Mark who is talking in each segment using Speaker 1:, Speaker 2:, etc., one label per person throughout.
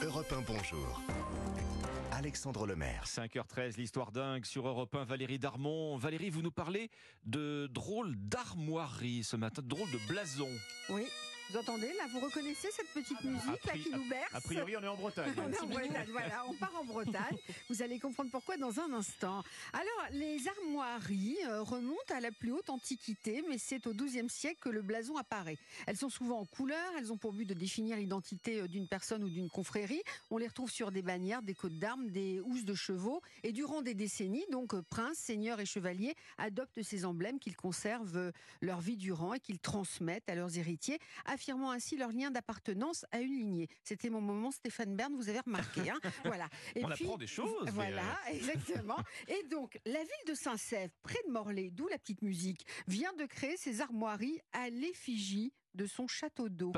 Speaker 1: Europe 1, bonjour. Alexandre Lemaire.
Speaker 2: 5h13, l'histoire dingue sur Europe 1, Valérie Darmon. Valérie, vous nous parlez de drôles d'armoiries ce matin, de drôles de blasons.
Speaker 3: Oui. Vous entendez là Vous reconnaissez cette petite musique là qui nous berce
Speaker 2: A priori, on est en Bretagne.
Speaker 3: on est en Bretagne, voilà, on part en Bretagne. Vous allez comprendre pourquoi dans un instant. Alors, les armoiries euh, remontent à la plus haute antiquité, mais c'est au XIIe siècle que le blason apparaît. Elles sont souvent en couleur, elles ont pour but de définir l'identité euh, d'une personne ou d'une confrérie. On les retrouve sur des bannières, des côtes d'armes, des housses de chevaux. Et durant des décennies, donc euh, princes, seigneurs et chevaliers adoptent ces emblèmes qu'ils conservent leur vie durant et qu'ils transmettent à leurs héritiers, affirmant ainsi leur lien d'appartenance à une lignée. C'était mon moment Stéphane Bern, vous avez remarqué. Hein voilà. Et
Speaker 2: On apprend des choses,
Speaker 3: Voilà, exactement. Et donc, la ville de Saint-Sève, près de Morlaix, d'où la petite musique, vient de créer ses armoiries à l'effigie de son château d'eau.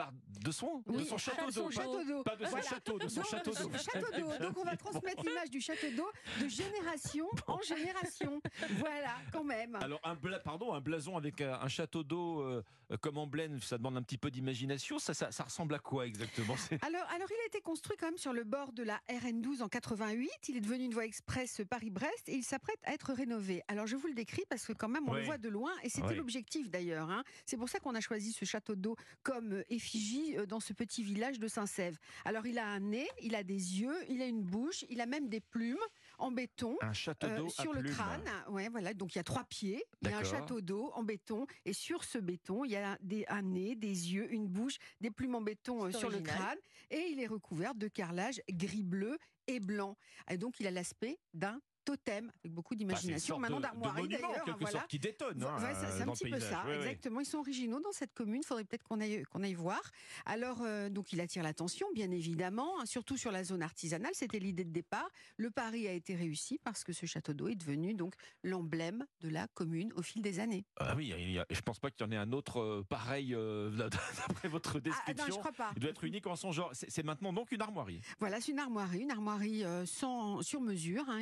Speaker 2: De son, de
Speaker 3: Oui,
Speaker 2: son château
Speaker 3: de son
Speaker 2: d'eau.
Speaker 3: château d'eau.
Speaker 2: Pas de son
Speaker 3: Voilà.
Speaker 2: château, de son
Speaker 3: Donc,
Speaker 2: château d'eau.
Speaker 3: d'eau. Donc on va transmettre l'image du château d'eau de génération en génération. Voilà, quand même.
Speaker 2: Alors, un, bla- pardon, un blason avec euh, un château d'eau euh, comme emblème, ça demande un petit peu d'imagination. Ça, ça, ça ressemble à quoi exactement?
Speaker 3: Alors, alors, il a été construit quand même sur le bord de la RN12 en 88. Il est devenu une voie express Paris-Brest et il s'apprête à être rénové. Alors, je vous le décris parce que quand même, on
Speaker 2: Oui.
Speaker 3: le voit de loin et c'était
Speaker 2: Oui.
Speaker 3: l'objectif d'ailleurs. hein. C'est pour ça qu'on a choisi ce château d'eau comme euh, effigie euh, dans ce petit village de Saint-Sève. Alors, il a un nez, il a des yeux, il a une bouche, il a même des plumes en béton.
Speaker 2: Un château
Speaker 3: euh, sur le
Speaker 2: plumes.
Speaker 3: crâne, ouais, voilà. Donc il y a trois pieds, il y a un château d'eau en béton, et sur ce béton, il y a des, un nez, des yeux, une bouche, des plumes en béton euh, sur le crâne, et il est recouvert de carrelage gris-bleu et blanc. Et donc il a l'aspect d'un totem, avec beaucoup
Speaker 2: une
Speaker 3: d'imagination,
Speaker 2: sorte
Speaker 3: maintenant
Speaker 2: de- de
Speaker 3: d'armoirie
Speaker 2: monument, en
Speaker 3: d'ailleurs.
Speaker 2: quelque
Speaker 3: voilà.
Speaker 2: qui détonne hein,
Speaker 3: Ouais, c'est un petit peu ça,
Speaker 2: Oui, oui.
Speaker 3: exactement. Ils sont originaux dans cette commune. Il faudrait peut-être qu'on aille, qu'on aille voir. Alors, euh, donc, il attire l'attention, bien évidemment, hein, surtout sur la zone artisanale. C'était l'idée de départ. Le pari a été réussi parce que ce château d'eau est devenu donc l'emblème de la commune au fil des années.
Speaker 2: Ah oui, il y a- je pense pas qu'il y en ait un autre euh, pareil euh, d'après votre
Speaker 3: Ah,
Speaker 2: description.
Speaker 3: non, je crois pas.
Speaker 2: Il doit être unique en son genre. C'est maintenant donc une armoirie.
Speaker 3: Voilà, c'est une armoirie, une armoirie euh, sans sur mesure, hein,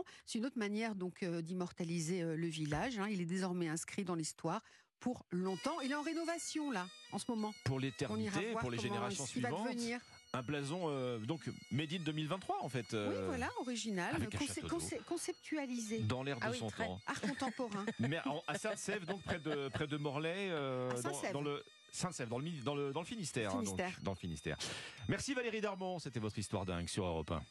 Speaker 3: évidemment. C'est une autre manière donc euh, d'immortaliser euh, le village. hein. Il est désormais inscrit dans l'histoire pour longtemps. Il est en rénovation là, en ce moment.
Speaker 2: Pour l'éternité, pour les
Speaker 3: comment
Speaker 2: générations suivantes.
Speaker 3: devenir.
Speaker 2: Un blason euh, donc made in 2023 en fait.
Speaker 3: Oui,
Speaker 2: euh,
Speaker 3: voilà, original, conce- conce- conceptualisé.
Speaker 2: Dans l'air de
Speaker 4: Ah oui,
Speaker 2: son
Speaker 4: très.
Speaker 2: temps.
Speaker 3: Art contemporain.
Speaker 2: Mais en- à Saint-Sève, donc près de, près de Morlaix, euh, dans,
Speaker 3: Saint-Sève.
Speaker 2: dans le dans le, Mi- dans le, dans le Finistère. hein, donc, dans le Finistère. Merci Valérie Darmon, c'était votre histoire dingue sur Europe 1.